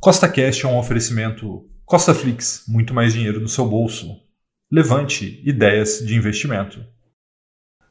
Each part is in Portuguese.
Costa Cash é um oferecimento Costa Flix, muito mais dinheiro no seu bolso. Levante ideias de investimento.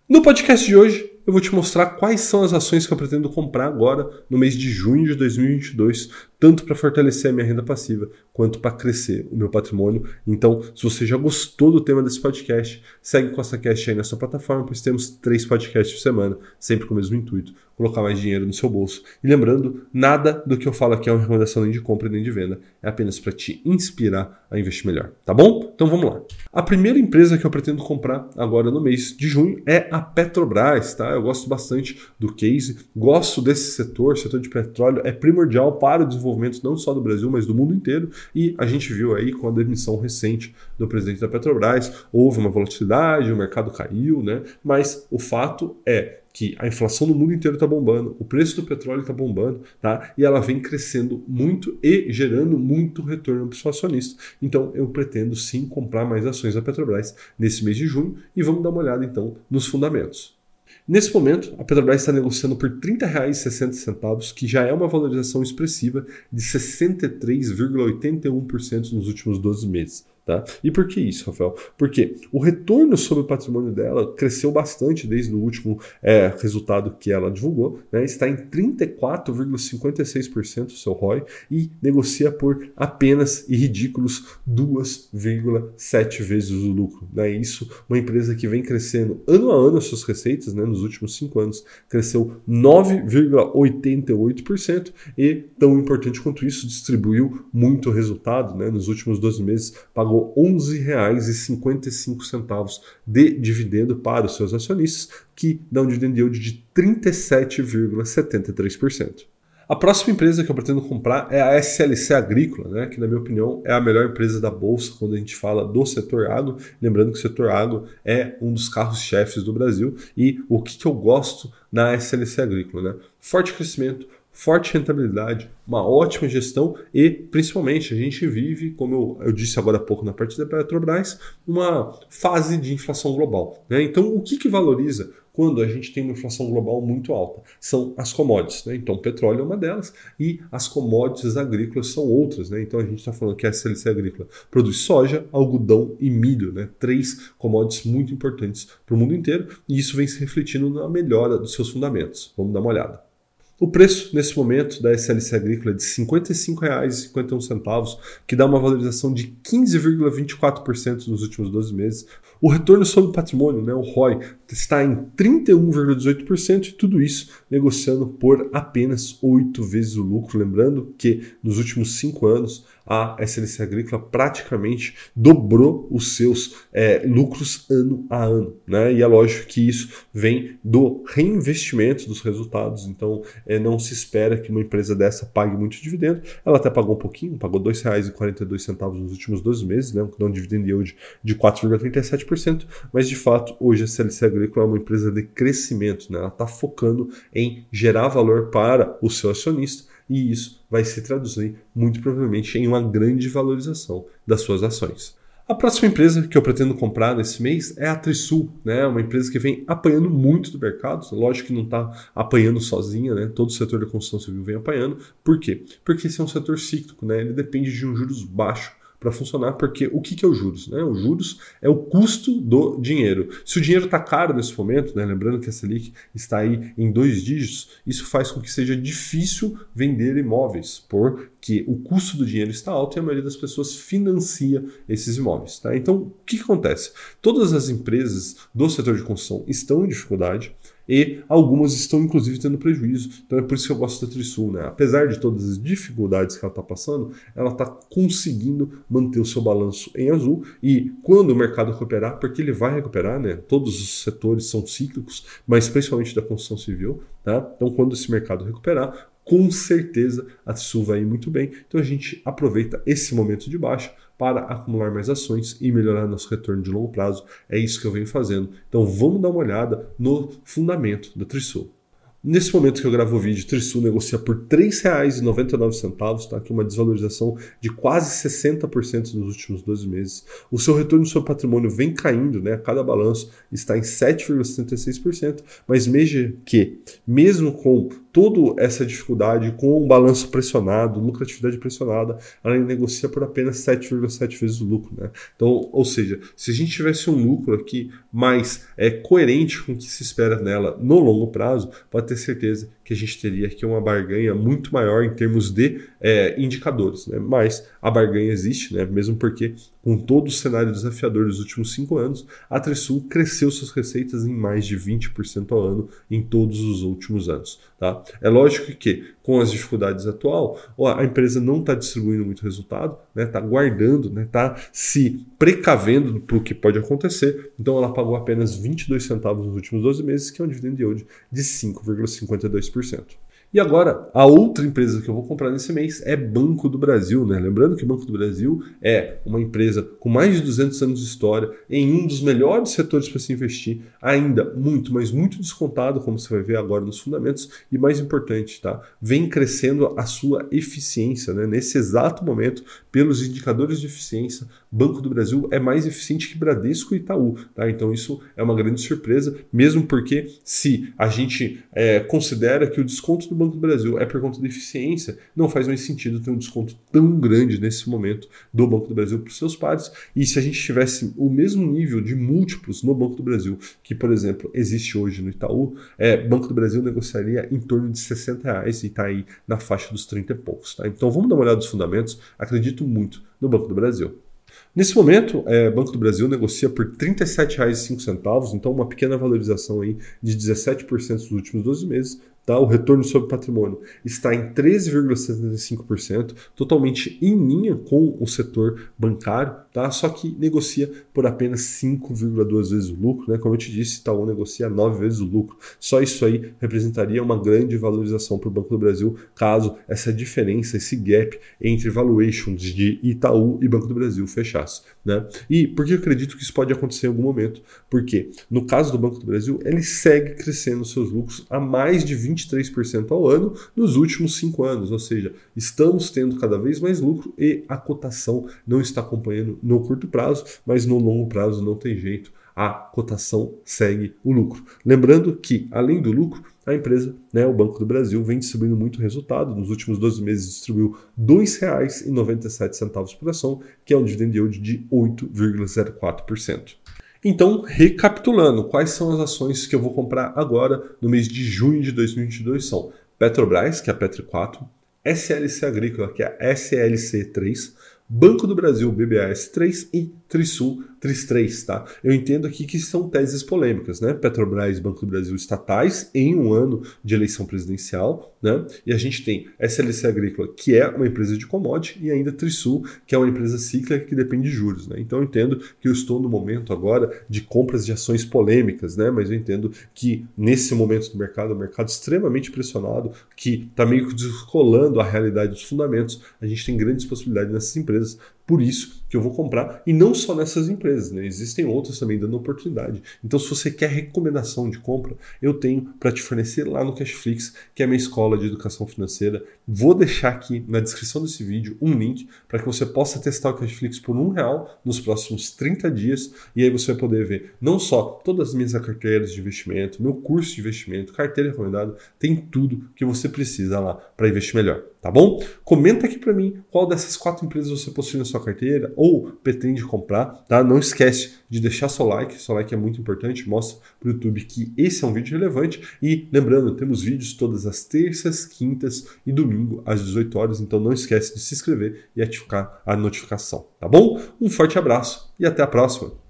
No podcast de hoje, eu vou te mostrar quais são as ações que eu pretendo comprar agora no mês de junho de 2022, tanto para fortalecer a minha renda passiva quanto para crescer o meu patrimônio. Então, se você já gostou do tema desse podcast, segue com essa cast aí na sua plataforma, pois temos três podcasts por semana, sempre com o mesmo intuito, colocar mais dinheiro no seu bolso. E lembrando, nada do que eu falo aqui é uma recomendação nem de compra nem de venda, é apenas para te inspirar a investir melhor, tá bom? Então vamos lá. A primeira empresa que eu pretendo comprar agora no mês de junho é a Petrobras, tá? Eu gosto bastante do case, gosto desse setor, setor de petróleo é primordial para o desenvolvimento não só do Brasil, mas do mundo inteiro. E a gente viu aí com a demissão recente do presidente da Petrobras, houve uma volatilidade, o mercado caiu, né? Mas o fato é que a inflação no mundo inteiro está bombando, o preço do petróleo está bombando, tá? E ela vem crescendo muito e gerando muito retorno para o seu acionista. Então eu pretendo sim comprar mais ações da Petrobras nesse mês de junho e vamos dar uma olhada então nos fundamentos. Nesse momento, a Petrobras está negociando por R$ 30,60, que já é uma valorização expressiva de 63,81% nos últimos 12 meses. Tá? E por que isso, Rafael? Porque o retorno sobre o patrimônio dela cresceu bastante desde o último é, resultado que ela divulgou, né? está em 34,56% o seu ROI e negocia por apenas e ridículos 2,7 vezes o lucro. Né? Isso, uma empresa que vem crescendo ano a ano as suas receitas, né? nos últimos cinco anos, cresceu 9,88% e, tão importante quanto isso, distribuiu muito resultado. Né? Nos últimos 12 meses, pagou pagou R$ 11,55 de dividendo para os seus acionistas, que dá um dividend yield de 37,73%. A próxima empresa que eu pretendo comprar é a SLC Agrícola, né, que, na minha opinião, é a melhor empresa da Bolsa quando a gente fala do setor agro. Lembrando que o setor agro é um dos carros-chefes do Brasil. E o que, que eu gosto na SLC Agrícola? Né? Forte crescimento, forte rentabilidade, uma ótima gestão e, principalmente, a gente vive, como eu, eu disse agora há pouco na parte da Petrobras, uma fase de inflação global. Né? Então, o que, que valoriza quando a gente tem uma inflação global muito alta? São as commodities. Né? Então, o petróleo é uma delas e as commodities agrícolas são outras. Né? Então, a gente está falando que a SLC Agrícola produz soja, algodão e milho, né? três commodities muito importantes para o mundo inteiro e isso vem se refletindo na melhora dos seus fundamentos. Vamos dar uma olhada. O preço nesse momento da SLC Agrícola é de R$ 55,51, que dá uma valorização de 15,24% nos últimos 12 meses. O retorno sobre o patrimônio, né, o ROI, está em 31,18% e tudo isso negociando por apenas 8 vezes o lucro. Lembrando que nos últimos 5 anos a SLC Agrícola praticamente dobrou os seus é, lucros ano a ano. Né? E é lógico que isso vem do reinvestimento dos resultados, então é, não se espera que uma empresa dessa pague muito dividendo. Ela até pagou um pouquinho, pagou R$ 2,42 nos últimos 12 meses, né? um dividend yield de 4,37%, mas de fato hoje a SLC Agrícola é uma empresa de crescimento, né? ela está focando em gerar valor para o seu acionista e isso vai se traduzir muito provavelmente em uma grande valorização das suas ações. A próxima empresa que eu pretendo comprar nesse mês é a Trisul, né? Uma empresa que vem apanhando muito do mercado. Lógico que não está apanhando sozinha, né? Todo o setor da construção civil vem apanhando. Por quê? Porque esse é um setor cíclico, né? Ele depende de um juros baixo para funcionar, porque o que, que é o juros? Né? O juros é o custo do dinheiro. Se o dinheiro está caro nesse momento, né? lembrando que a Selic está aí em dois dígitos, isso faz com que seja difícil vender imóveis, porque o custo do dinheiro está alto e a maioria das pessoas financia esses imóveis. Tá? Então, o que, que acontece? Todas as empresas do setor de construção estão em dificuldade e algumas estão inclusive tendo prejuízo. Então é por isso que eu gosto da Trisul, né? Apesar de todas as dificuldades que ela está passando, ela está conseguindo manter o seu balanço em azul e quando o mercado recuperar, porque ele vai recuperar, né? Todos os setores são cíclicos, mas principalmente da construção civil, tá? Então quando esse mercado recuperar, com certeza a Trisul vai ir muito bem. Então a gente aproveita esse momento de baixa para acumular mais ações e melhorar nosso retorno de longo prazo. É isso que eu venho fazendo. Então vamos dar uma olhada no fundamento da Trisul. Nesse momento que eu gravo o vídeo, Trisul negocia por R$ 3,99, tá? que é uma desvalorização de quase 60% nos últimos 12 meses. O seu retorno sobre patrimônio vem caindo, né? cada balanço está em 7,76%, mas veja que, mesmo com toda essa dificuldade com um balanço pressionado, lucratividade pressionada, ela negocia por apenas 7,7 vezes o lucro. Né? Então, ou seja, se a gente tivesse um lucro aqui mais é, coerente com o que se espera nela no longo prazo, pode ter certeza que a gente teria aqui uma barganha muito maior em termos de é, indicadores. Né? Mas a barganha existe, né? mesmo porque com todo o cenário desafiador dos últimos cinco anos, a Trisul cresceu suas receitas em mais de 20% ao ano em todos os últimos anos. Tá? É lógico que, com as dificuldades atual, a empresa não está distribuindo muito resultado, está né? Tá guardando, está né? Tá se precavendo para o que pode acontecer, então ela pagou apenas 22 centavos nos últimos 12 meses, que é um dividend yield de 5,52%. E agora, a outra empresa que eu vou comprar nesse mês é Banco do Brasil, né? Lembrando que Banco do Brasil é uma empresa com mais de 200 anos de história, em um dos melhores setores para se investir, ainda muito, mas muito descontado, como você vai ver agora nos fundamentos, e mais importante, tá? Vem crescendo a sua eficiência, né? Nesse exato momento, pelos indicadores de eficiência, Banco do Brasil é mais eficiente que Bradesco e Itaú, tá? Então isso é uma grande surpresa, mesmo porque se a gente é, considera que o desconto do Banco do Brasil é por conta de eficiência, não faz mais sentido ter um desconto tão grande nesse momento do Banco do Brasil para os seus pares. E se a gente tivesse o mesmo nível de múltiplos no Banco do Brasil, que, por exemplo, existe hoje no Itaú, é, Banco do Brasil negociaria em torno de 60 reais e está aí na faixa dos 30 e poucos. Tá? Então vamos dar uma olhada nos fundamentos. Acredito muito no Banco do Brasil. Nesse momento, é, Banco do Brasil negocia por R$ 37,05, então uma pequena valorização aí de 17% nos últimos 12 meses, Tá? O retorno sobre patrimônio está em 13,75%, totalmente em linha com o setor bancário, tá? só que negocia por apenas 5,2 vezes o lucro. Né? Como eu te disse, Itaú negocia 9 vezes o lucro. Só isso aí representaria uma grande valorização para o Banco do Brasil, caso essa diferença, esse gap entre valuations de Itaú e Banco do Brasil fechasse. Né? E por que eu acredito que isso pode acontecer em algum momento? Porque no caso do Banco do Brasil, ele segue crescendo seus lucros a mais de 20 23% ao ano nos últimos cinco anos, ou seja, estamos tendo cada vez mais lucro e a cotação não está acompanhando no curto prazo, mas no longo prazo não tem jeito, a cotação segue o lucro. Lembrando que, além do lucro, a empresa, né, o Banco do Brasil, vem distribuindo muito resultado. Nos últimos 12 meses distribuiu R$ 2,97 por ação, que é um dividend yield de 8,04%. Então, recapitulando, quais são as ações que eu vou comprar agora no mês de junho de 2022 são Petrobras, que é a Petro 4, SLC Agrícola, que é a SLC 3, Banco do Brasil, BBAS 3 e Trisul TRIS 3, tá? Eu entendo aqui que são teses polêmicas, né? Petrobras Banco do Brasil estatais em um ano de eleição presidencial, né? E a gente tem SLC Agrícola, que é uma empresa de commodity, e ainda Trisul, que é uma empresa cíclica que depende de juros, né? Então eu entendo que eu estou no momento agora de compras de ações polêmicas, né? Mas eu entendo que nesse momento do mercado, um mercado extremamente pressionado, que está meio que descolando a realidade dos fundamentos, a gente tem grandes possibilidades nessas empresas por isso que eu vou comprar, e não só nessas empresas, né? existem outras também dando oportunidade. Então, se você quer recomendação de compra, eu tenho para te fornecer lá no Cashflix, que é a minha escola de educação financeira. Vou deixar aqui na descrição desse vídeo um link para que você possa testar o Cashflix por um real nos próximos 30 dias, e aí você vai poder ver não só todas as minhas carteiras de investimento, meu curso de investimento, carteira recomendada, tem tudo que você precisa lá para investir melhor tá bom? Comenta aqui para mim qual dessas quatro empresas você possui na sua carteira ou pretende comprar, tá? Não esquece de deixar seu like, seu like é muito importante, mostra para o YouTube que esse é um vídeo relevante e lembrando, temos vídeos todas as terças, quintas e domingo às 18 horas, então não esquece de se inscrever e ativar a notificação, tá bom? Um forte abraço e até a próxima.